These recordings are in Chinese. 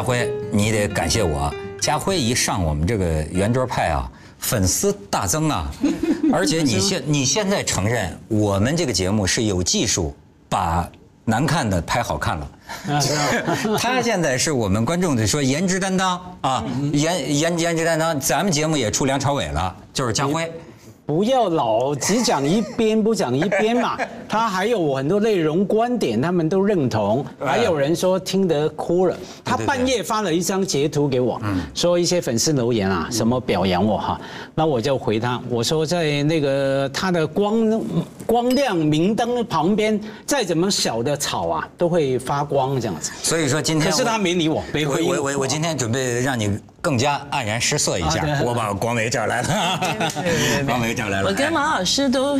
家辉，你得感谢我。家辉一上我们这个圆桌派啊，粉丝大增啊，而且你现你现在承认我们这个节目是有技术把难看的拍好看了。他现在是我们观众的说颜值担当啊，颜颜颜值担当，咱们节目也出梁朝伟了，就是家辉。不要老只讲一边不讲一边嘛，他还有我很多内容观点，他们都认同，还有人说听得哭了。他半夜发了一张截图给我，说一些粉丝留言啊，什么表扬我哈，那我就回他，我说在那个他的光光亮明灯旁边，再怎么小的草啊，都会发光这样子。所以说今天，可是他没理我，没回应我我我今天准备让你更加黯然失色一下，我把广伟叫来了，广伟叫来了。我跟马老师都，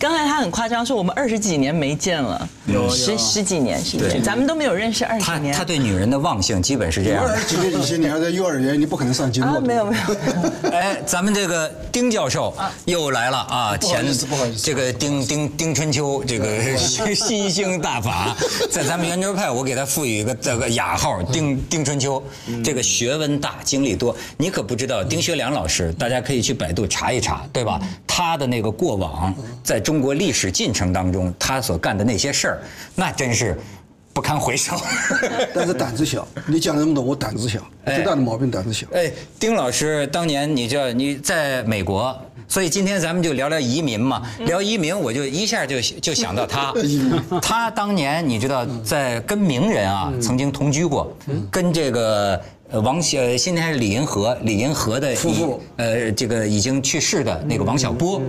刚才他很夸张说我们二十几年没见了，有十十几年十几年，咱们都没有认识二十他年。他对女人的忘性基本是这样的。二十几年以前你还在幼儿园，你不可能上节目。啊，没有没有，哎，咱们这个丁教授又来了啊！不好意思不好意思这个丁丁丁春秋，这个 新兴大法，在咱们圆桌派，我给他赋予一个这个雅号丁丁春秋。这个学问大，经历多，你可不知道丁学良老师，大家可以去百度查一查，对吧？他的那个过往，在中国历史进程当中，他所干的那些事儿，那真是不堪回首。但是胆子小，你讲那么多，我胆子小，哎最大的毛病胆子小。哎，丁老师，当年你知道你在美国，所以今天咱们就聊聊移民嘛。聊移民，我就一下就就想到他。他当年你知道在跟名人啊曾经同居过，跟这个呃王小现在是李银河，李银河的夫妇呃这个已经去世的那个王，小波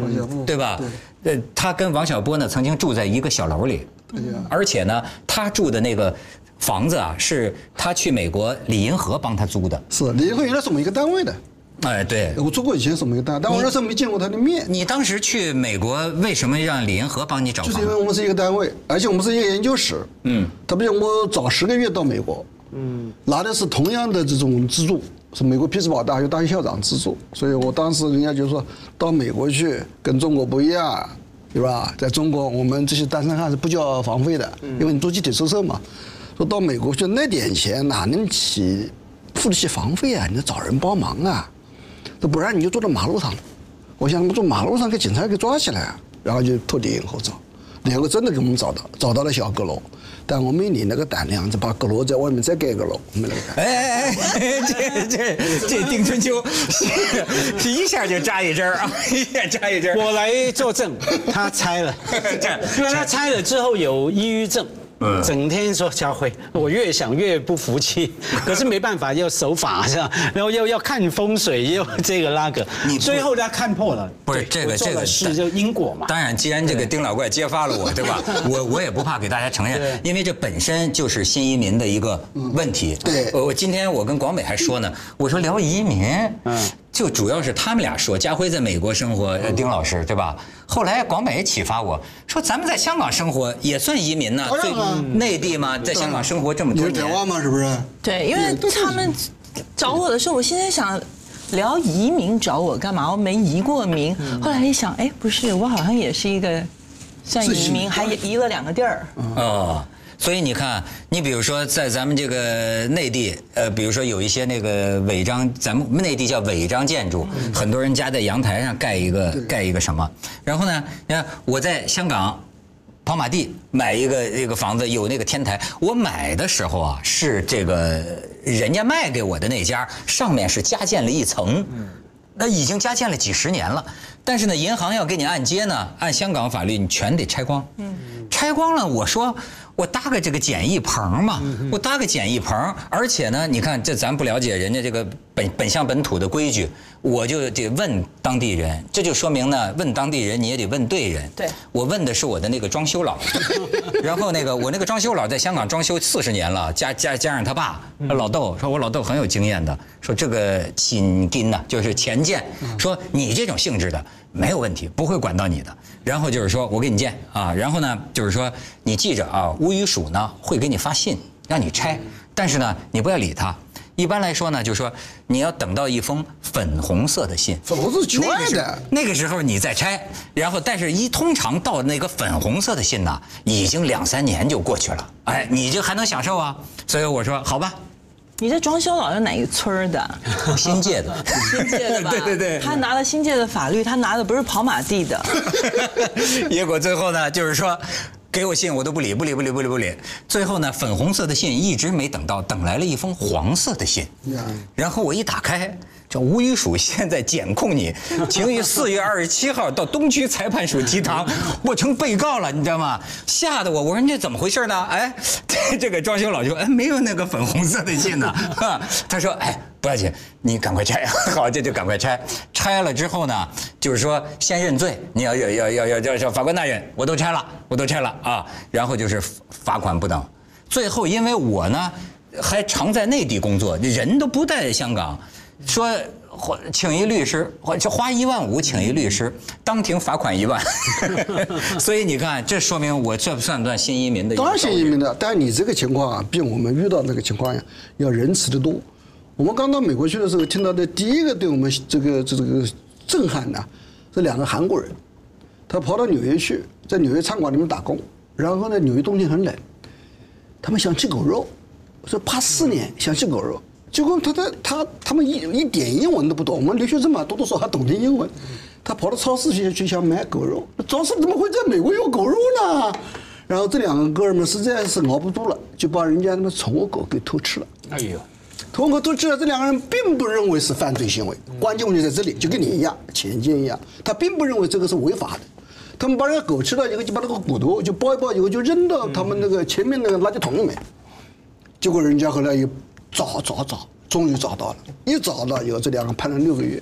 对吧？呃，他跟王小波呢曾经住在一个小楼里，而且呢，他住的那个房子啊，是他去美国李银河帮他租的。是李银河原来是我们一个单位的，哎，对，我做过以前是我们一个单位，但我那时候没见过他的面，你当时去美国，为什么让李银河帮你找房？就是因为我们是一个单位，而且我们是一个研究室。嗯，他比我早十个月到美国，嗯，拿的是同样的这种资助，是美国匹兹堡大学大学校长资助，所以我当时人家就说到美国去跟中国不一样，对吧？在中国我们这些单身汉是不交房费的，因为你住集体宿舍嘛。说到美国去那点钱哪能起付得起房费啊？你得找人帮忙啊，那不然你就坐到马路上。我想我们坐马路上给警察给抓起来啊，然后就托李银河找，两个真的给我们找到，找到了小阁楼，但我没你那个胆量，就把阁楼在外面再盖个楼，没那个胆。哎哎哎，这这这丁春秋，是一下就扎一针儿啊，一下扎一针儿。我来作证，他拆了，因为他拆了之后有抑郁症。整天说家辉，我越想越不服气，可是没办法，要守法是吧？然后又要看风水，又这个那个，你最后他看破了。不是这个这个是就因果嘛。当然，既然这个丁老怪揭发了我，对吧？我我也不怕给大家承认，因为这本身就是新移民的一个问题。对我今天我跟广美还说呢，我说聊移民，嗯，就主要是他们俩说，家辉在美国生活，呃丁老师对吧？后来广美也启发我说，咱们在香港生活也算移民呢，当然了最内地嘛，在香港生活这么多年你是台。湾吗？是不是？对，因为他们找我的时候，我现在想聊移民找我干嘛？我没移过民。后来一想，哎，不是，我好像也是一个算移民，还移了两个地儿。哦，所以你看，你比如说在咱们这个内地，呃，比如说有一些那个违章，咱们内地叫违章建筑，很多人家在阳台上盖一个盖一个什么，然后呢，你看我在香港。跑马地买一个这个房子，有那个天台。我买的时候啊，是这个人家卖给我的那家，上面是加建了一层，那已经加建了几十年了。但是呢，银行要给你按揭呢，按香港法律，你全得拆光。拆光了，我说我搭个这个简易棚嘛，我搭个简易棚，而且呢，你看这咱不了解人家这个本本乡本土的规矩，我就得问当地人，这就说明呢，问当地人你也得问对人。对。我问的是我的那个装修佬，然后那个我那个装修佬在香港装修四十年了，加加加上他爸老豆，说我老豆很有经验的，说这个薪金呐，就是钱建，说你这种性质的没有问题，不会管到你的。然后就是说我给你建啊，然后呢就是说你记着啊，屋宇署呢会给你发信让你拆，但是呢你不要理他。一般来说呢，就是说你要等到一封粉红色的信，粉红色的。那个时候你再拆，然后但是一通常到那个粉红色的信呢，已经两三年就过去了，哎，你就还能享受啊？所以我说好吧，你这装修老是哪个村儿的？新界的，新界的吧？对对对他拿了新界的法律，他拿的不是跑马地的。结果最后呢，就是说。给我信我都不理，不理不理不理不理。最后呢，粉红色的信一直没等到，等来了一封黄色的信。然后我一打开，这吴宇署现在检控你，请于四月二十七号到东区裁判署提堂，我成被告了，你知道吗？吓得我，我说你这怎么回事呢？哎，这 这个装修老就，哎，没有那个粉红色的信呢。他说，哎。不要紧，你赶快拆，好，这就赶快拆。拆了之后呢，就是说先认罪，你要要要要要要要法官大人，我都拆了，我都拆了啊。然后就是罚款不等，最后因为我呢还常在内地工作，人都不在香港，说花请一律师，花就花一万五请一律师，当庭罚款一万。所以你看，这说明我这算不算新移民的当然？新移民的，但你这个情况啊，比我们遇到那个情况呀要仁慈的多。我们刚到美国去的时候，听到的第一个对我们这个这这个震撼的，是两个韩国人，他跑到纽约去，在纽约餐馆里面打工，然后呢，纽约冬天很冷，他们想吃狗肉，说八四年想吃狗肉，结果他他他他们一一点英文都不懂，我们留学生嘛，多多少少还懂点英文，他跑到超市去去想买狗肉，超市怎么会在美国有狗肉呢？然后这两个哥们实在是熬不住了，就把人家那个宠物狗给偷吃了。哎呦，通过都知道这两个人并不认为是犯罪行为，关键问题在这里，就跟你一样，钱奸一样，他并不认为这个是违法的。他们把那个狗吃了以后，就把那个骨头就剥一剥以后，就扔到他们那个前面那个垃圾桶里面。结果人家后来又找找找，终于找到了，一找到以后，这两个判了六个月。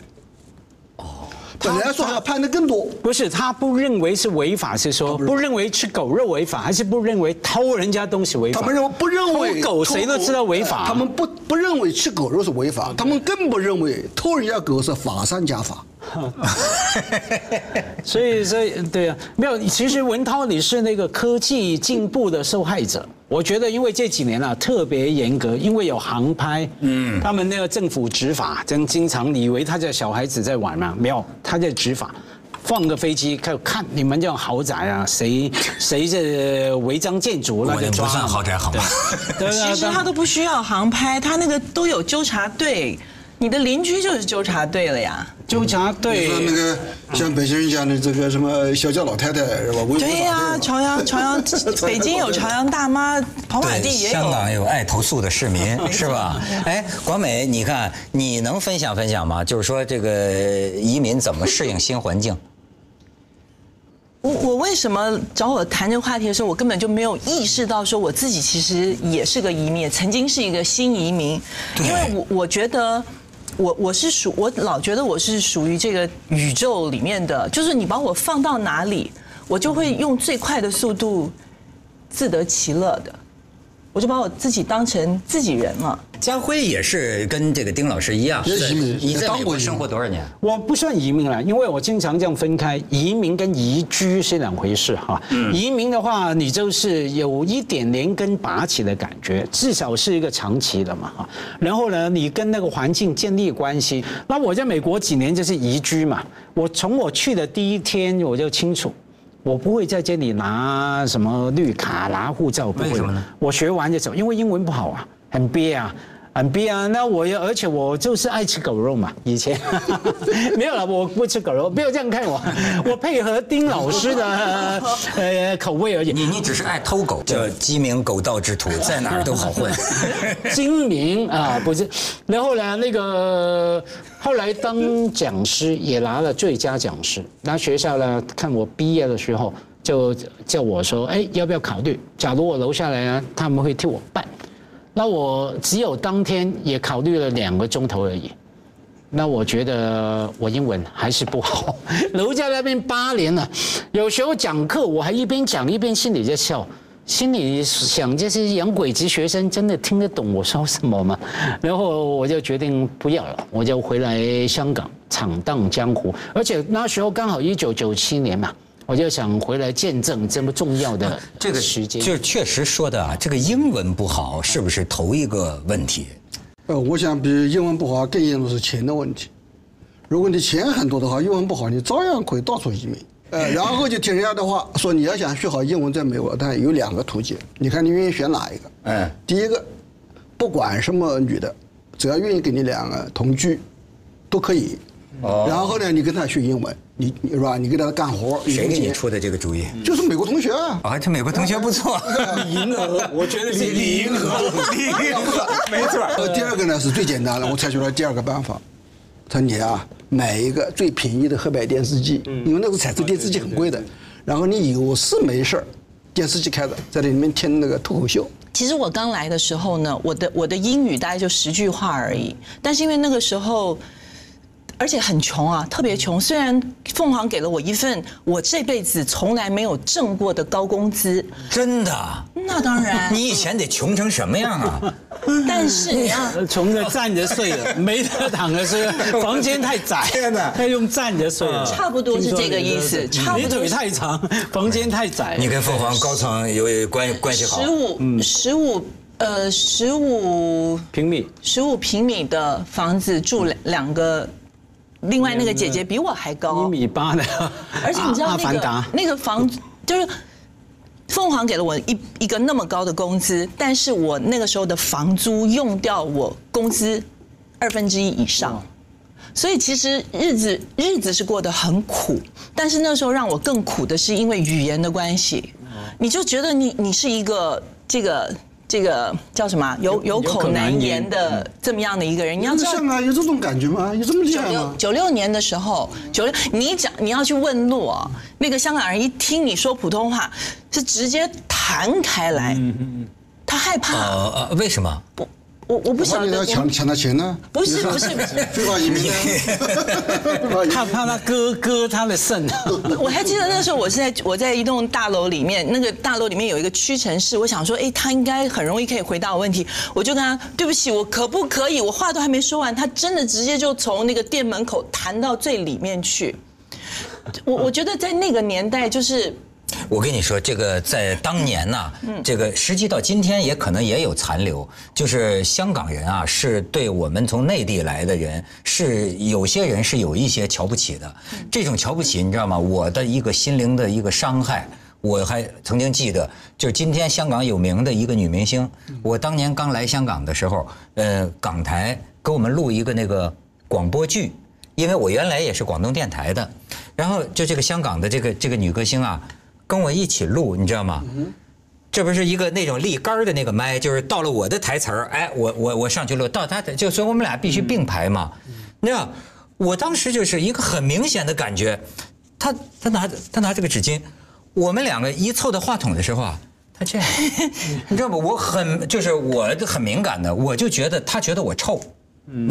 哦，本来说还要判的更多，不是他不认为是违法，是说不认为吃狗肉违法，还是不认为偷人家东西违法？他们认为不认为偷狗谁都知道违法，他们不不认为吃狗肉是违法，他们更不认为偷人家狗是法上加法。所以所以对啊，没有。其实文涛你是那个科技进步的受害者。我觉得因为这几年啊特别严格，因为有航拍，嗯，他们那个政府执法，真经常你以为他在小孩子在玩嘛，没有，他在执法。放个飞机看看你们这种豪宅啊，谁 谁这违章建筑，那我那不就抓嘛算豪宅好吗？其实他都不需要航拍，他那个都有纠察队，你的邻居就是纠察队了呀。纠察你队说那个像北京人讲的这个什么小脚老太太是吧？对呀、朝阳 朝阳，北京有朝阳大妈，跑马地也有香。港有爱投诉的市民，是吧？哎，广美，你看，你能分享分享吗？就是说，这个移民怎么适应新环境？我我为什么找我谈这个话题的时候，我根本就没有意识到说我自己其实也是个移民，曾经是一个新移民，因为我我觉得。我我是属我老觉得我是属于这个宇宙里面的，就是你把我放到哪里，我就会用最快的速度自得其乐的，我就把我自己当成自己人了。家辉也是跟这个丁老师一样，是移民你在美国也当过生活多少年？我不算移民了，因为我经常这样分开，移民跟移居是两回事哈。移民的话，你就是有一点连根拔起的感觉，至少是一个长期的嘛哈。然后呢，你跟那个环境建立关系。那我在美国几年就是移居嘛，我从我去的第一天我就清楚。我不会在这里拿什么绿卡、拿护照，不会。为什么呢？我学完就走，因为英文不好啊，很憋啊。很逼啊！那我也而且我就是爱吃狗肉嘛，以前 没有了，我不吃狗肉，不要这样看我，我配合丁老师的呃口味而已。你你只是爱偷狗，叫鸡鸣狗盗之徒，在哪儿都好混。精明啊，不是。然后呢，那个后来当讲师也拿了最佳讲师，那学校呢看我毕业的时候就叫我说，哎，要不要考虑？假如我留下来呢，他们会替我办。那我只有当天也考虑了两个钟头而已。那我觉得我英文还是不好，留在那边八年了，有时候讲课我还一边讲一边心里在笑。心里想，这些洋鬼子学生真的听得懂我说什么吗？然后我就决定不要了，我就回来香港闯荡江湖。而且那时候刚好一九九七年嘛，我就想回来见证这么重要的这个时间。就是确实说的啊，这个英文不好是不是头一个问题？呃，我想比英文不好更严重是钱的问题。如果你钱很多的话，英文不好，你照样可以到处移民。呃，然后就听人家的话说，你要想学好英文，在美国，但有两个途径，你看你愿意选哪一个？哎，第一个，不管什么女的，只要愿意跟你两个同居，都可以。哦。然后呢，你跟他学英文，你是吧？你给他干活。谁给你出的这个主意？就是美国同学啊。啊，这美国同学不错。李银河，我觉得是李银河，李银河，没错。呃，第二个呢是最简单的，我采取了第二个办法。他说你啊。买一个最便宜的黑白电视机，因为那个彩色电视机很贵的。然后你有事没事儿，电视机开着，在里面听那个脱口秀。其实我刚来的时候呢，我的我的英语大概就十句话而已，但是因为那个时候。而且很穷啊，特别穷。虽然凤凰给了我一份我这辈子从来没有挣过的高工资，真的？那当然。你以前得穷成什么样啊？但是你要 穷的站着睡了，没得躺着睡，房间太窄，天哪，要用站着睡。差不多是这个意思。你腿太长，房间太窄。你跟凤凰高层有关关系好？十五，十五，呃，十五平米，十五平米的房子住两两个。另外那个姐姐比我还高，一米八的，而且你知道那个那个房就是凤凰给了我一一个那么高的工资，但是我那个时候的房租用掉我工资二分之一以上，所以其实日子日子是过得很苦，但是那时候让我更苦的是因为语言的关系，你就觉得你你是一个这个。这个叫什么？有有口难言的这么样的一个人，你要知道啊，有这种感觉吗？有这么厉害吗？九六年的时候，九六你讲你要去问路啊，那个香港人一听你说普通话，是直接弹开来，他害怕。呃，为什么？不。我我不晓得要抢抢他钱呢？不是不是不是，非法移民。他怕他割割他的肾。我还记得那时候，我是在我在一栋大楼里面，那个大楼里面有一个屈臣氏，我想说，哎，他应该很容易可以回答我问题，我就跟他，对不起，我可不可以？我话都还没说完，他真的直接就从那个店门口弹到最里面去。我我觉得在那个年代就是。我跟你说，这个在当年呢，这个实际到今天也可能也有残留，就是香港人啊，是对我们从内地来的人，是有些人是有一些瞧不起的。这种瞧不起，你知道吗？我的一个心灵的一个伤害，我还曾经记得，就是今天香港有名的一个女明星，我当年刚来香港的时候，呃，港台给我们录一个那个广播剧，因为我原来也是广东电台的，然后就这个香港的这个这个女歌星啊。跟我一起录，你知道吗？这不是一个那种立杆的那个麦，就是到了我的台词儿，哎，我我我上去录，到他的，就所以我们俩必须并排嘛。你知道，我当时就是一个很明显的感觉，他他拿他拿这个纸巾，我们两个一凑到话筒的时候啊，他这样，你知道吗？我很就是我很敏感的，我就觉得他觉得我臭。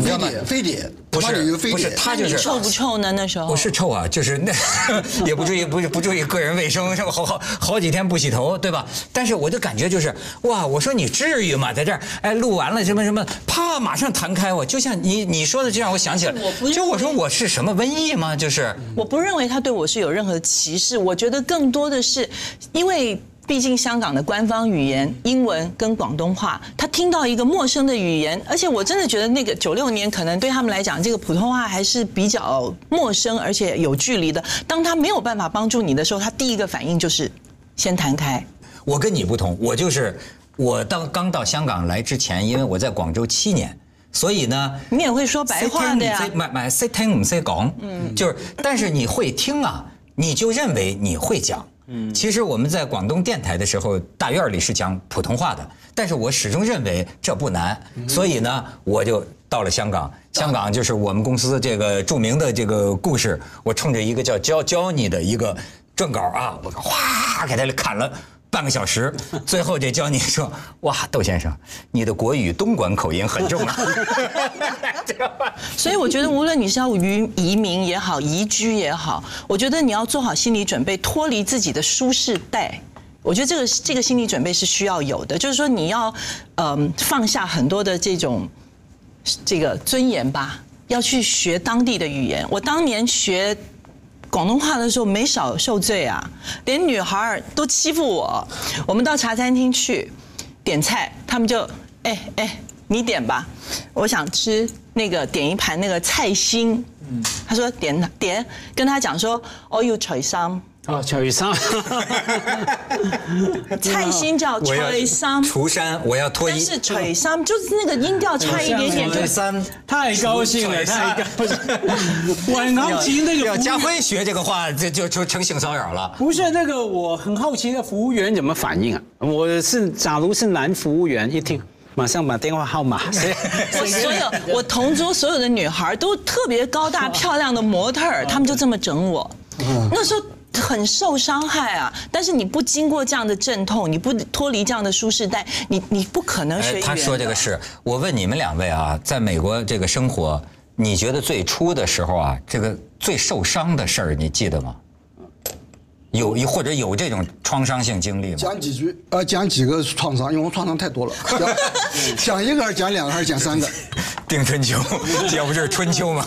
非典，非典，不是不是，他就是臭不臭呢？那时候不是臭啊，就是那 也不注意，不不注意个人卫生，好好好几天不洗头，对吧？但是我就感觉就是哇，我说你至于吗？在这儿，哎，录完了什么什么，啪，马上弹开我，就像你你说的这让，我想起来，就我说我是什么瘟疫吗？就是我不认为他对我是有任何歧视，我觉得更多的是因为。毕竟香港的官方语言英文跟广东话，他听到一个陌生的语言，而且我真的觉得那个九六年可能对他们来讲，这个普通话还是比较陌生而且有距离的。当他没有办法帮助你的时候，他第一个反应就是先弹开。我跟你不同，我就是我当刚到香港来之前，因为我在广州七年，所以呢，你也会说白话的呀識聽唔識唔係唔係識聽唔識講，嗯，就是，但是你会听啊，你就认为你會講。嗯，其实我们在广东电台的时候，大院里是讲普通话的，但是我始终认为这不难，所以呢，我就到了香港。香港就是我们公司这个著名的这个故事，我冲着一个叫 Jo Johnny 的一个撰稿啊，我哗给他砍了。半个小时，最后就教你说：“ 哇，窦先生，你的国语东莞口音很重啊。”所以我觉得，无论你是要移移民也好，移居也好，我觉得你要做好心理准备，脱离自己的舒适带。我觉得这个这个心理准备是需要有的，就是说你要嗯放下很多的这种，这个尊严吧，要去学当地的语言。我当年学。广东话的时候没少受罪啊，连女孩都欺负我。我们到茶餐厅去点菜，他们就哎哎，你点吧，我想吃那个点一盘那个菜心。嗯，他说点点，跟他讲说，哦要除衫。哦，除衫。菜心叫除衫。除衫，我要脱衣。但是除衫就是那个音调差一点点。除衫，太高兴了，太高兴。我很好奇那個。家辉学这个话，就就就成性骚扰了。不是那个，我很好奇，那服务员怎么反应啊？我是假如是男服务员，一听。马上把电话号码。我所有我同桌所有的女孩都特别高大漂亮的模特儿，他们就这么整我。那时候。很受伤害啊！但是你不经过这样的阵痛，你不脱离这样的舒适带，你你不可能學語言。他说这个是，我问你们两位啊，在美国这个生活，你觉得最初的时候啊，这个最受伤的事儿，你记得嗎？有或者有这种创伤性经历吗？讲几句，呃，讲几个创伤，因为我创伤太多了。讲 一个还是讲两个还是讲三个？定春秋，这不是春秋吗？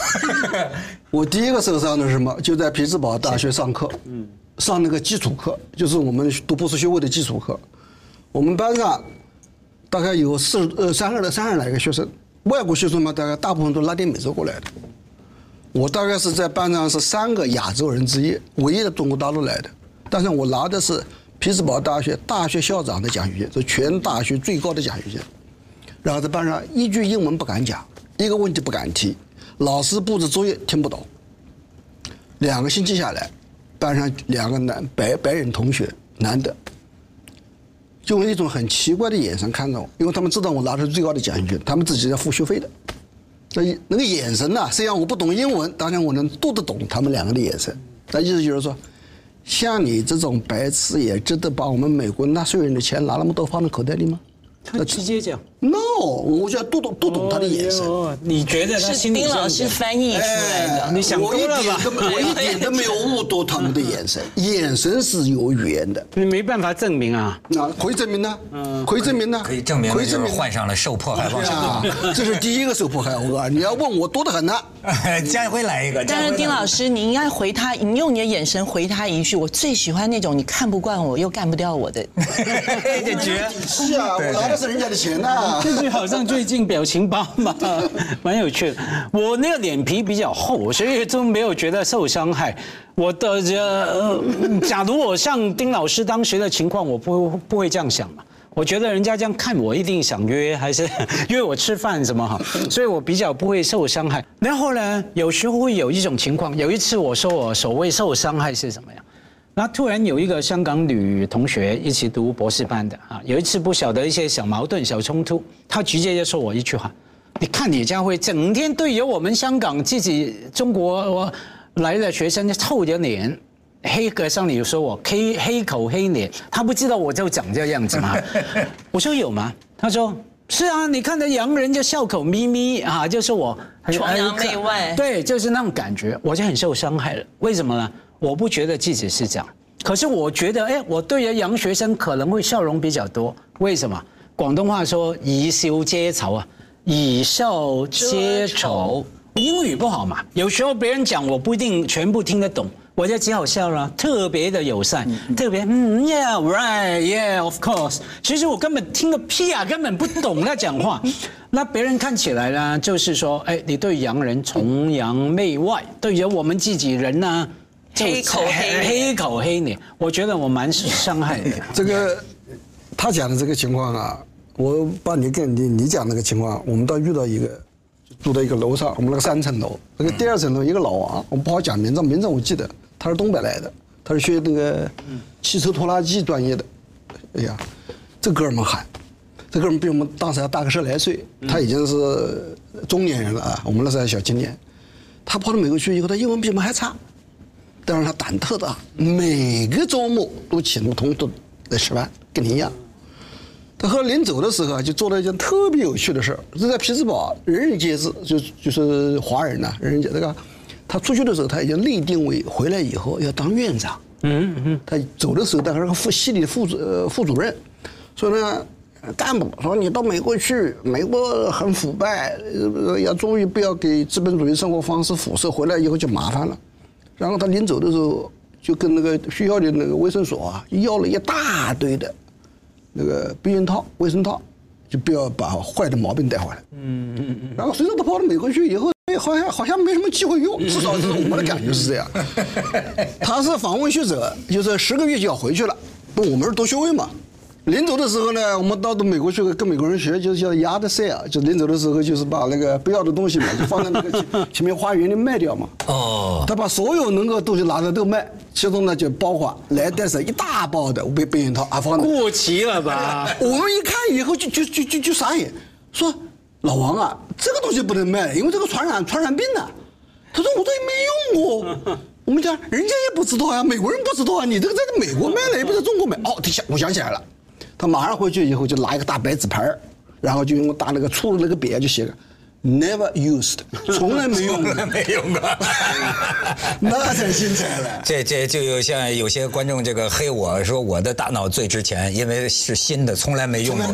我第一个受伤的是什么？就在匹兹堡大学上课，嗯，上那个基础课，就是我们读博士学位的基础课。我们班上大概有四呃三十三十来个学生，外国学生嘛，大概大部分都拉丁美洲过来的。我大概是在班上是三个亚洲人之一，唯一的中国大陆来的。但是我拿的是匹兹堡大学大学校长的奖学金，是全大学最高的奖学金。然后在班上一句英文不敢讲，一个问题不敢提，老师布置作业听不懂。两个星期下来，班上两个男白白人同学，男的，就用一种很奇怪的眼神看着我，因为他们知道我拿的是最高的奖学金，他们自己要付学费的。所以那个眼神呢？虽然我不懂英文，當然我能读得懂他们两个的眼神。那意思就是说，像你这种白痴也值得把我们美国纳税人的钱拿那么多放在口袋里吗？他直接讲，no，我就要读懂读懂他的眼神。你觉得是丁老师翻译出来的？你想多了吧？我一点都没有误读他们的眼神，眼神是有语言的。你没办法证明啊？那可以证明呢？嗯，可以证明呢？可以证明，可以证明患上了受迫害妄想症。这是第一个受迫害，我告訴你，你要问我多得很呢。家輝來一个。但是丁老师，你应该回他，你用你的眼神回他一句：我最喜欢那种你看不惯我又干不掉我的。感覺是啊，我。拿的是人家的錢就是好像最近表情包嘛，蛮有趣的。我那个脸皮比较厚，所以都没有觉得受伤害。我的呃，假如我像丁老师当时的情况，我不不会这样想嘛。我觉得人家这样看我，一定想约还是约我吃饭什么哈。所以我比较不会受伤害。然后呢，有时候会有一种情况，有一次我说我所谓受伤害是什么呀？那突然有一个香港女同学一起读博士班的啊，有一次不晓得一些小矛盾、小冲突，她直接就说我一句话：你看李家辉整天对着我们香港自己中国来的学生臭着脸，黑格上你说我黑黑口黑脸，他不知道我就长这样子吗？我说有吗？他说是啊，你看着洋人就笑口眯眯啊，就是我崇洋媚外，对，就是那种感觉，我就很受伤害了。为什么呢？我不觉得自己是这样，可是我觉得，哎，我對於洋学生可能会笑容比较多。为什么？广东话说以笑遮醜啊，以笑遮醜。英语不好嘛，有时候别人讲我不一定全部听得懂，我就只好笑了，特别的友善，特别嗯，Yeah，right，Yeah，of course。其实我根本听个屁啊，根本不懂他讲话。那别人看起来呢，就是说，哎，你对洋人崇洋媚外，对着我们自己人呢？黑口黑黑口黑你，我觉得我蛮伤害的。这个。他讲的这个情况啊，我把你跟你你讲那个情况，我们倒遇到一个，住在一个楼上，我们那个三层楼，那个第二层楼一个老王，我们不好讲名字，名字我记得，他是东北来的，他是学那个汽车拖拉机专业的，哎呀，这哥们儿喊，这哥们儿比我们当时还大个十来岁，他已经是中年人了啊，我们那时候还小青年，他跑到美国去以后，他英文比我们还差。但是他胆特大，每个周末都请我同事来吃饭，跟你一样。他后来临走的时候啊，就做了一件特别有趣的事儿，是在匹兹堡，人人皆知，就就是华人呐、人人皆这个。他出去的时候，他已经立定为回来以后要当院长。嗯嗯。他走的时候，他还是个副系里的副主呃副主任，所以呢，干部说你到美国去，美国很腐败，呃要注意不要给资本主义生活方式辐射，回来以后就麻烦了。然后他临走的时候，就跟那个学校的那个卫生所啊，要了一大堆的那个避孕套、卫生套，就不要把坏的毛病带回来。嗯嗯嗯。然后随着他跑到美国去以后，哎，好像好像没什么机会用，至少是我们的感觉是这样。他是访问学者，就是十个月就要回去了。不，我们是读学位嘛。临走的时候呢，我们到美国去跟美国人学，就是叫 yard sale，就临走的时候就是把那个不要的东西嘛，就放在那个前前面花园里卖掉嘛。哦，他把所有能够东西拿的都卖，其中呢就包括来带上一大包的避避孕套，啊放在。过期了吧？我们一看以后就就就就就傻眼，说老王啊，这个东西不能卖，因为这个传染传染病啊。他说我这也没用过。我们讲人家也不知道呀，美国人不知道啊，你这个在美国卖了，也不在中国卖。哦，他想我想起来了，他马上回去以后就拿一个大白纸牌儿然后就用大那个粗的那个笔啊就写个 never used，从来没用过，没用过。那才精彩了。这这就有像有些观众这个黑我说我的大脑最值钱，因为是新的，从来没用过。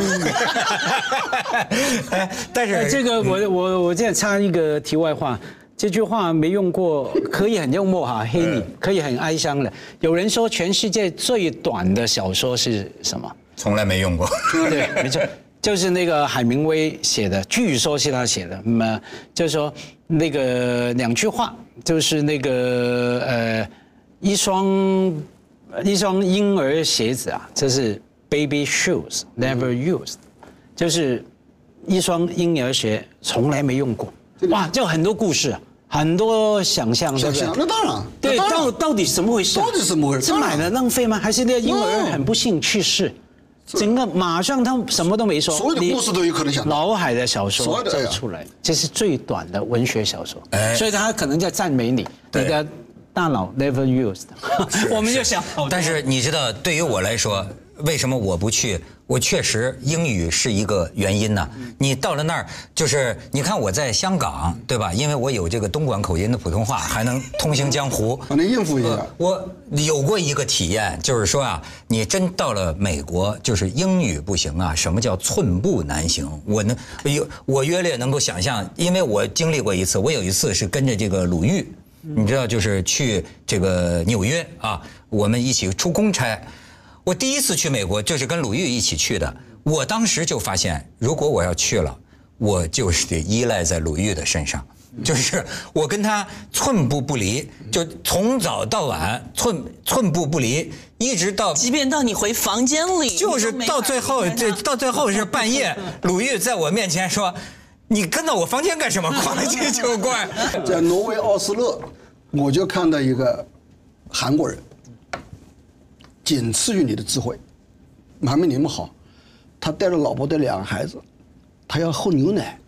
哎但是这个我我我现在插一个题外话，这句话没用过，可以很幽默哈，黑你，可以很哀伤的。有人说全世界最短的小说是什么？从来没用过。对，没错，就是那个海明威写的，据说是他写的。那么就是说那个两句话，就是那个呃一双一双婴儿鞋子啊，这是 baby shoes never used，就是一双婴儿鞋从来没用过。哇，就很多故事啊，很多想象，对不对想象？那当然，对，到到底怎么回事啊？到底怎么回事是买了浪费吗？还是那个婴儿很不幸去世？整个马上他什么都没说，所有的故事都有可能想脑海的小说所有的哎呀。就出来，这是最短的文学小说哎，所以他可能在赞美你，你的大脑 never used，我们就想，但是你知道，对于我来说，为什么我不去？我确实英语是一个原因呢。你到了那儿，就是你看我在香港，对吧？因为我有这个东莞口音的普通话，还能通行江湖。我能应付一下。我有过一个体验，就是说啊，你真到了美国，就是英语不行啊，什么叫寸步难行？我能有我约略能够想象，因为我经历过一次，我有一次是跟着这个鲁豫，你知道，就是去这个纽约啊，我们一起出公差。我第一次去美国就是跟鲁豫一起去的，我当时就发现，如果我要去了，我就是得依赖在鲁豫的身上。就是我跟他寸步不离，就从早到晚寸寸步不离，一直到即便到你回房间里，就是到最后，这到最后是半夜，鲁豫在我面前说：“你跟到我房间干什么？逛街就怪。在挪威奥斯勒，我就看到一个韩国人，仅次于你的智慧，还没你们好。他带着老婆带两个孩子，他要喝牛奶，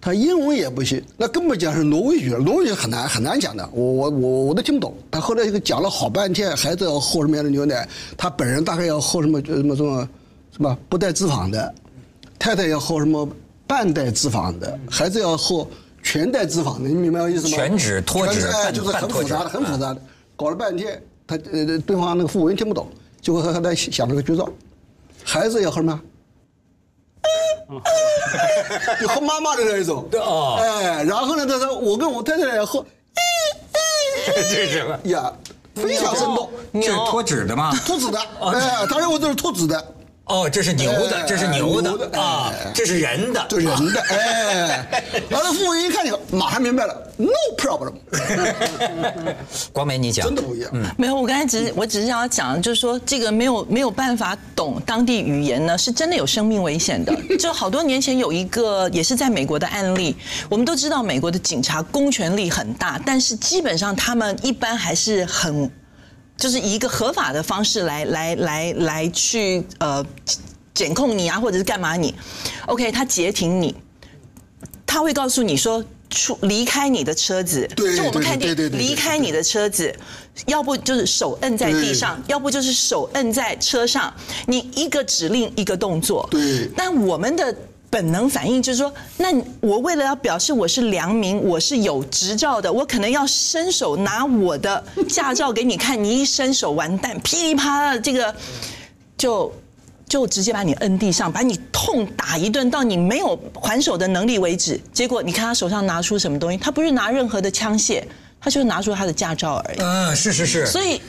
他英文也不行，那根本讲是挪威语，挪威语很难很难讲的，我我我我都听不懂。他后来一个讲了好半天，孩子要喝什么样的牛奶，他本人大概要喝什么呃什么什么什么不带脂肪的，太太要喝什么半带脂肪的，孩子要喝全带脂肪的，你明白我意思吗？全脂脱脂就是很复杂的，很复杂的，搞了半天，他呃对方那个服务员听不懂，就会和他在想了个绝招，孩子要喝什么？就喝妈妈的那一种，哦哎，然后呢，他说我跟我太太也喝，这是什么？呀，非常生动，这是脱脂的吗？脱脂的，哎，他认为这是脱脂的，哦，这是牛的，哎这是牛牛的的啊哎，这是人的，这人的，哎，完了，服务员一看以后，马上明白了，no problem，光美你讲真的不一样。没有，我刚才只是我只是想要讲，就是说这个没有没有办法懂当地语言呢，是真的有生命危险的。就好多年前有一个也是在美国的案例，我们都知道美国的警察公权力很大，但是基本上他们一般还是很。就是以一个合法的方式来来来来去呃检控你啊，或者是干嘛你，OK，他截停你，他会告诉你说出离开你的车子，对就我们看见对对对对对离开你的车子，要不就是手摁在地上，要不就是手摁在车上，你一个指令一个动作。对但我们的。本能反应就是说，那我为了要表示我是良民，我是有执照的，我可能要伸手拿我的驾照给你看，你一伸手完蛋，噼里啪啦，这个就就直接把你摁地上，把你痛打一顿，到你没有还手的能力为止。结果你看他手上拿出什么东西？他不是拿任何的枪械，他就是拿出他的驾照而已。嗯，是是是，所以。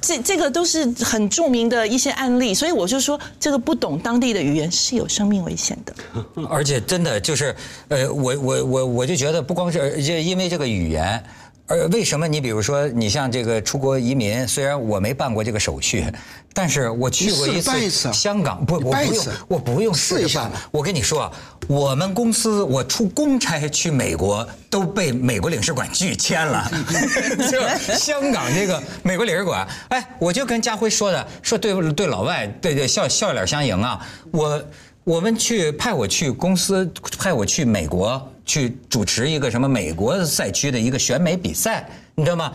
这这个都是很著名的一些案例，所以我就说，这个不懂当地的语言是有生命危险的。而且真的就是，呃，我我我我就觉得不光是就因为这个语言。而为什么你比如说你像这个出国移民，虽然我没办过这个手续，但是我去过一次香港，不，我不用我不用试一下。我跟你说啊，我们公司我出公差去美国都被美国领事馆拒签了，就香港这个美国领事馆，哎，我就跟家辉说的，说对对老外对对笑笑脸相迎啊，我。我们去派我去公司，派我去美国去主持一个什么美国赛区的一个选美比赛，你知道吗？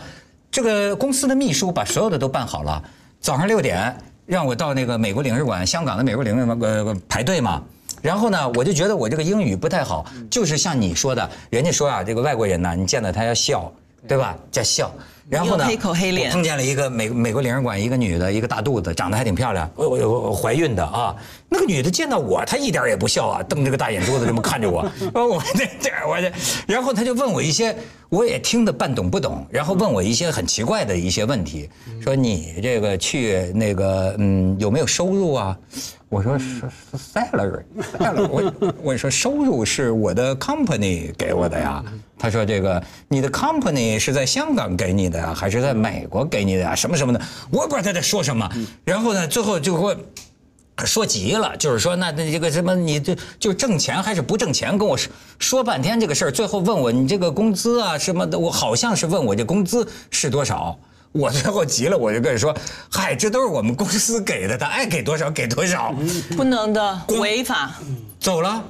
这个公司的秘书把所有的都办好了，早上六点让我到那个美国领事馆，香港的美国领事馆呃排队嘛。然后呢，我就觉得我这个英语不太好，就是像你说的，人家说啊，这个外国人呢，你见到他要笑，对吧？叫笑。然后呢，黑口黑脸我碰见了一个美美国领事馆一个女的，一个大肚子，长得还挺漂亮，我我我怀孕的啊。那个女的见到我，她一点也不笑啊，瞪着个大眼珠子这么看着我。呃我这这我这，然后她就问我一些我也听得半懂不懂，然后问我一些很奇怪的一些问题，说你这个去那个嗯有没有收入啊？我说是是 salary，salary，我我说收入是我的 company 给我的呀。他说这个你的 company 是在香港给你的呀，还是在美国给你的呀？什么什么的，我也不知道他在说什么。然后呢，最后就给我。说急了，就是说那那这个什么，你这就挣钱还是不挣钱？跟我说说半天这个事儿，最后问我你这个工资啊什么的，我好像是问我这工资是多少。我最后急了，我就跟你说，嗨，这都是我们公司给的，他爱给多少给多少。不能的，违法。走了。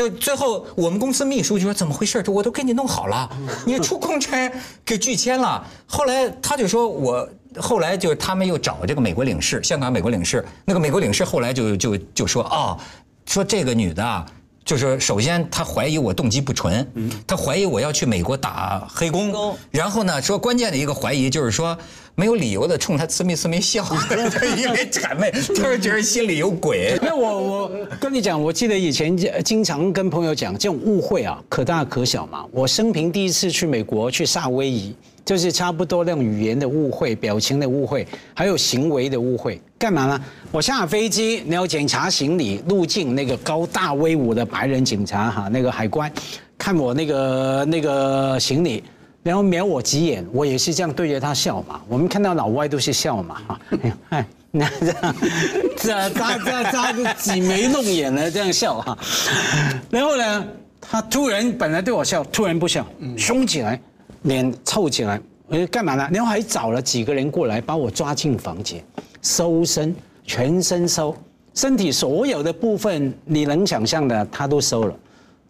就最后我们公司秘书就说怎么回事？这我都给你弄好了，你出公差给拒签了。后来他就说我后来就是他们又找这个美国领事，香港美国领事，那个美国领事后来就就就说哦，说这个女的啊。就是首先，他怀疑我动机不纯，他怀疑我要去美国打黑工，然后呢，说关键的一个怀疑就是说没有理由的冲他呲眉呲眉笑，因为谄媚，他是觉得心里有鬼。那我我跟你讲，我记得以前经常跟朋友讲，这种误会啊，可大可小嘛。我生平第一次去美国去夏威夷，就是差不多那种语言的误会、表情的误会，还有行为的误会。干嘛呢？我下飞机，你要检查行李，入境那个高大威武的白人警察哈，那个海关看我那个那个行李。然后瞄我几眼，我也是这样对着他笑嘛。我们看到老外都是笑嘛，哈，哎，那这样，这扎扎扎的挤眉弄眼的这样笑哈。然后呢，他突然本来对我笑，突然不笑，凶起来，脸凑起来，我说干嘛呢？然后还找了几个人过来把我抓进房间，搜身，全身搜，身体所有的部分你能想象的他都搜了。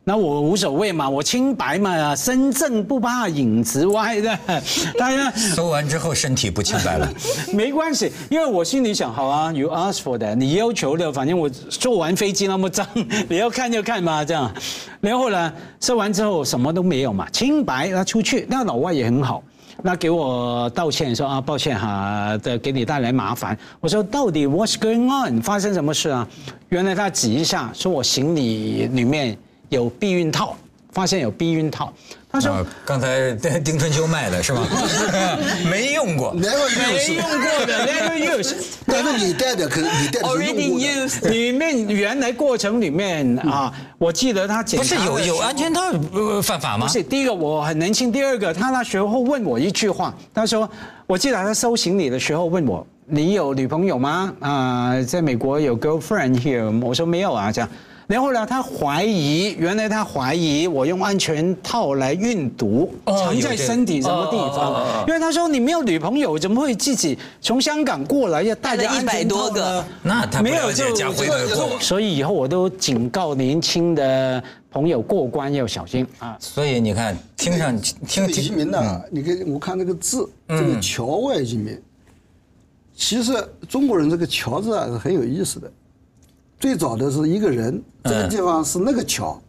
那我无所谓嘛，我清白嘛，身正不怕影子歪的。大家搜完之后身体不清白了，没关系，因为我心里想，好啊，you ask for 的，你要求的，反正我坐完飞机那么脏，你要看就看嘛，这样。然后呢，收完之后什么都没有嘛，清白，那出去，那老外也很好。那给我道歉说啊，抱歉哈，的给你带来麻烦。我说到底 what's going on？发生什么事啊？原来他指一下，说我行李里面有避孕套，发现有避孕套。他说啊，刚才丁春秋卖的是吧？没用过。那个没用过的 那个 use。但是你带的可你带的是 already 用过的。used。里面原来过程里面啊，我记得他检不是有有安全套呃犯法吗？不是，第一个我很年轻，第二个他那时候问我一句话，他说，我记得他收行李的时候问我，你有女朋友吗？啊、在美国有 girlfriend here？我说没有啊，这样。然后呢，他怀疑，原来他怀疑我用安全套来运毒，哦藏在身体什么地方哦？因为他说你没有女朋友，怎么会自己从香港过来要带着安全套100多呢个？那他没有就了解家辉的过。所以以后我都警告年轻的朋友过关要小心啊。所以你看，听上听这个移，民呢，你看我看这个字，这个侨外移民，其实中国人这个侨字啊是很有意思的。最早的是一个人，这个地方是那个桥，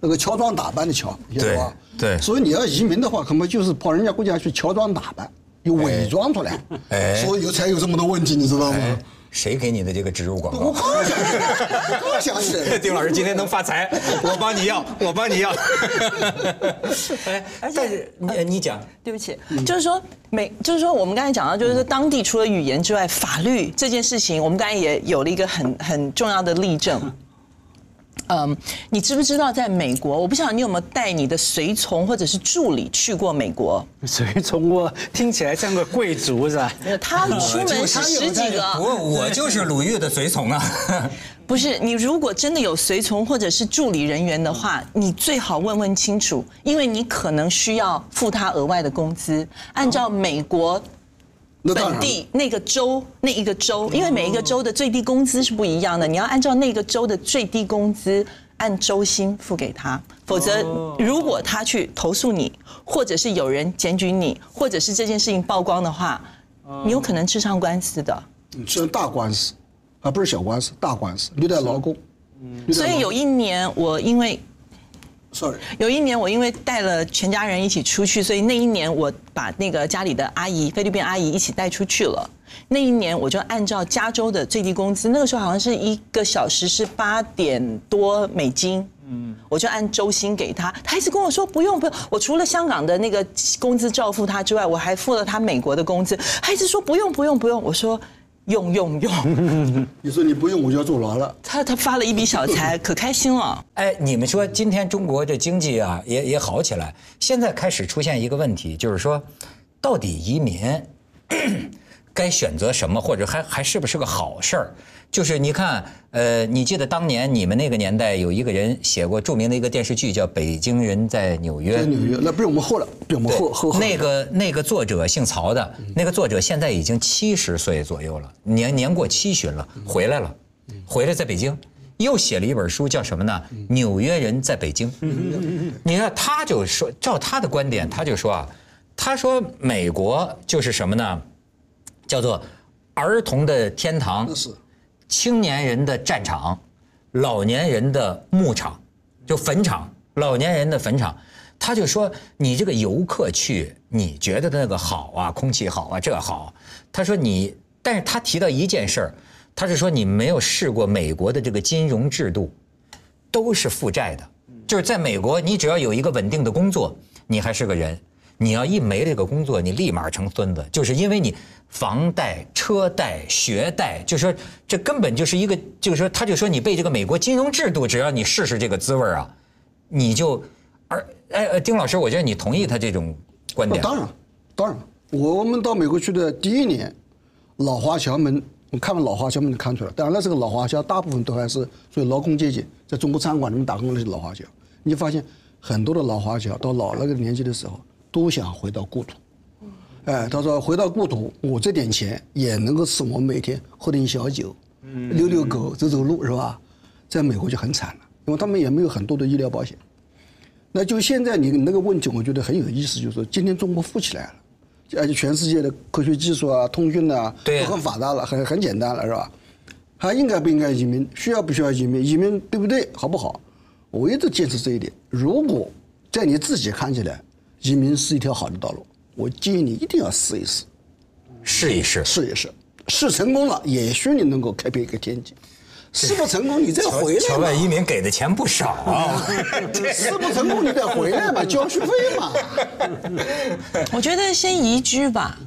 那个乔装打扮的桥，你晓得吧？对对。所以你要移民的话，恐怕就是跑人家国家去乔装打扮，又伪装出来，哎。所以有才有这么多问题，你知道吗？谁给你的这个植入广我告？我想起来，刚想起来。丁老师今天能发财，我帮你要，我帮你要。哎，但是你你讲，对不起，就是说每，就是说我们刚才讲到，就是说当地除了语言之外，法律这件事情，我们刚才也有了一个很很重要的例证。嗯，你知不知道在美国？我不晓得你有没有带你的随从或者是助理去过美国？随从我听起来像个贵族是吧？没有，他出门是十几个。我 我就是鲁豫的随从啊。不是，你如果真的有随从或者是助理人员的话，你最好问问清楚，因为你可能需要付他额外的工资。按照美国本地那个州那一个州，因为每一个州的最低工资是不一样的，你要按照那个州的最低工资按周薪付给他，否则如果他去投诉你，或者是有人检举你，或者是这件事情曝光的话，你有可能吃上官司的。这是大官司，啊不是小官司，大官司。虐待劳工。所以有一年我因为有一年，我因为带了全家人一起出去，所以那一年我把那个家里的阿姨，菲律宾阿姨一起带出去了。那一年我就按照加州的最低工资，那个时候好像是一个小时是八点多美金，嗯，我就按周薪给他。他一直跟我说不用不用，我除了香港的那个工资照付他之外，我还付了他美国的工资。他一直说不用不用不用，我说用用用。你说你不用我就要坐牢了。他他发了一笔小财，可开心了。哎，你们说今天中国这经济啊也也好起来，现在开始出现一个问题，就是说，到底移民 该选择什么，或者还还是不是个好事儿？就是你看，呃，你记得当年你们那个年代有一个人写过著名的一个电视剧叫《北京人在纽约在》，纽约，那不是我们后了，比我们后后后。那个那个作者姓曹的，那个作者现在已经七十岁左右了，年年过七旬了，回来了，回来在北京，又写了一本书，叫什么呢？纽约人在北京。你看，他就说，照他的观点，他就说啊，他说美国就是什么呢？叫做儿童的天堂，是青年人的战场，老年人的牧场，就坟场，老年人的坟场。他就说，你这个游客去，你觉得那个好啊，空气好啊，这好。他说你，但是他提到一件事儿，他是说你没有试过美国的这个金融制度，都是负债的。就是在美国，你只要有一个稳定的工作，你还是个人；你要一没这个工作，你立马成孙子，就是因为你房贷、车贷、学贷，就说这根本就是一个，就是说他就说你被这个美国金融制度，只要你试试这个滋味啊，你就而哎呃，丁老师，我觉得你同意他这种观点。当然，当然，我们到美国去的第一年，老华侨们，我看了老华侨们就看出来，当然那是个老华侨大部分都还是属于劳工阶级，在中国餐馆里面打工的那些老华侨，你发现很多的老华侨到老那个年纪的时候，都想回到故土。哎，他说回到故土，我这点钱也能够使我每天喝点小酒，遛遛狗，走走路，是吧？在美国就很惨了，因为他们也没有很多的医疗保险。那就现在你那个问题，我觉得很有意思，就是说今天中国富起来了，而且全世界的科学技术啊、通讯啊都很发达了，很很简单了，是吧？还应该不应该移民？需要不需要移民？移民对不对？好不好？我一直坚持这一点。如果在你自己看起来，移民是一条好的道路，我建议你一定要试一试，试一试，试一试，试成功了，也许你能够开辟一个天地；试不成功你再回来嘛侨外，移民给的钱不少啊。试不成功你再回来嘛，交学费嘛。我觉得先移居吧，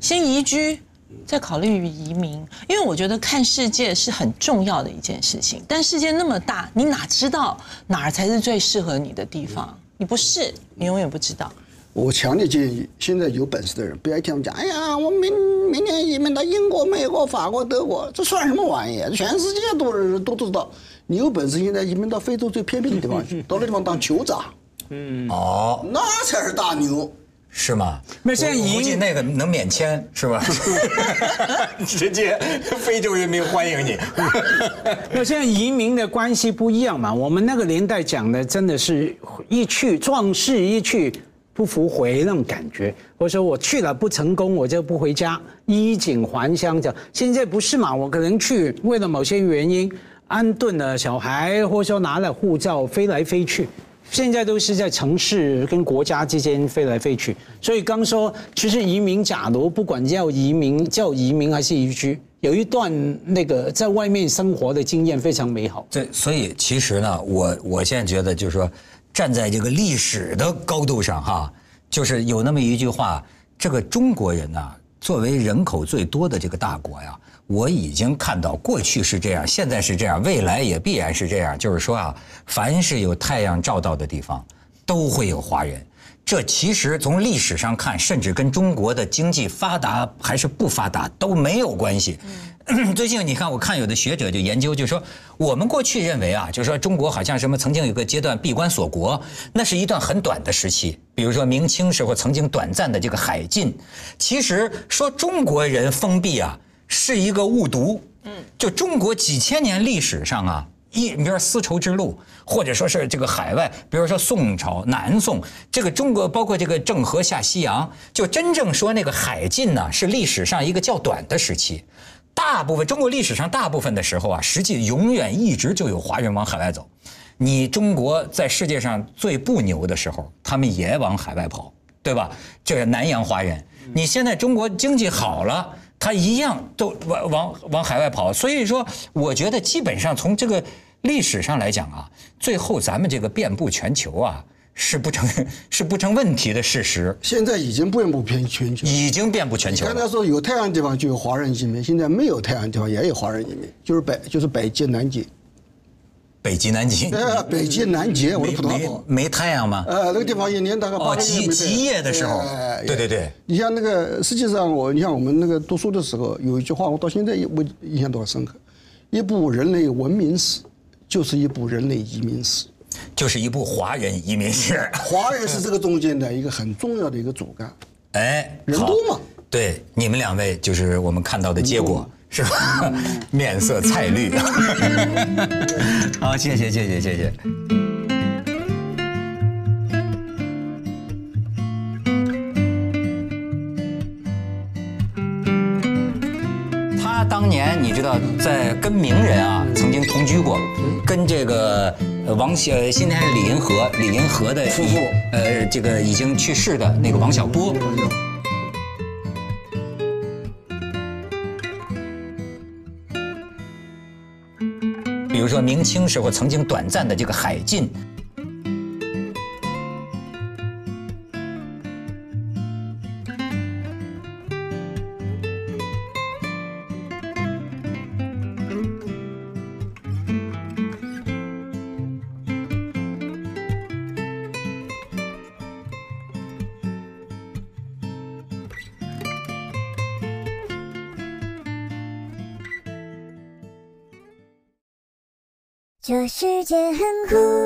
先移居，再考虑移民。因为我觉得看世界是很重要的一件事情，但世界那么大，你哪知道哪儿才是最适合你的地方？你不试，你永远不知道。我强烈建议，现在有本事的人不要听他们讲，哎呀，我明明年移民到英国、美国、法国、德国，这算什么玩意？全世界都人都知道。你有本事，现在移民到非洲最偏僻的地方去，到那地方当酋长，嗯哦，那才是大牛。是吗？那现在移民估计那个能免签是吧？直接非洲人民欢迎你。那现在移民的关系不一样嘛？我们那个年代讲的真的是一去壮士一去不复回那种感觉，或者说我去了不成功我就不回家，衣锦还乡这样。现在不是嘛？我可能去为了某些原因安顿了小孩，或者说拿了护照飞来飞去。现在都是在城市跟国家之间飞来飞去，所以刚说，其实移民，假如不管叫移民、叫移民还是移居，有一段那个在外面生活的经验非常美好。对所以其实呢，我我现在觉得就是说，站在这个历史的高度上哈，就是有那么一句话，这个中国人呐、作为人口最多的这个大国呀，我已经看到过去是这样，现在是这样，未来也必然是这样。就是说啊，凡是有太阳照到的地方，都会有华人。这其实从历史上看，甚至跟中国的经济发达还是不发达都没有关系。最近你看，我看有的学者就研究，就说我们过去认为啊，就说中国好像什么曾经有个阶段闭关锁国，那是一段很短的时期，比如说明清时候曾经短暂的这个海禁。其实说中国人封闭啊，是一个误读。嗯，就中国几千年历史上啊，一你比如说丝绸之路，或者说是这个海外，比如说宋朝、南宋，这个中国包括这个郑和下西洋，就真正说那个海禁呢，是历史上一个较短的时期。大部分中国历史上大部分的时候啊，实际永远一直就有华人往海外走。你中国在世界上最不牛的时候，他们也往海外跑，对吧？这个南洋华人，你现在中国经济好了，他一样都往往往海外跑。所以说，我觉得基本上从这个历史上来讲啊，最后咱们这个遍布全球啊，是不成是不成问题的事实，现在已经遍布全全球。已经遍布全球了。刚才说有太阳地方就有华人移民，现在没有太阳地方也有华人移民，就是北就是北极南极，北极、南极，呃，北极南极，我的没没葡萄岛，没太阳吗？呃，那个地方一年大概哦八个月极极夜的时候。哎对对对。你像那个，实际上我，你像我们那个读书的时候，有一句话，我到现在我印象都很深刻：一部人类文明史，就是一部人类移民史。就是一部华人移民史。华人是这个中间的一个很重要的一个主干。哎，人多嘛对，你们两位就是我们看到的结果，是吧？面色菜绿。好，谢谢，谢谢，谢谢。当年你知道，在跟名人啊曾经同居过，跟这个呃王小现在是李银河，李银河的夫妇呃这个已经去世的那个王小波。比如说明清时候曾经短暂的这个海禁，世界很酷。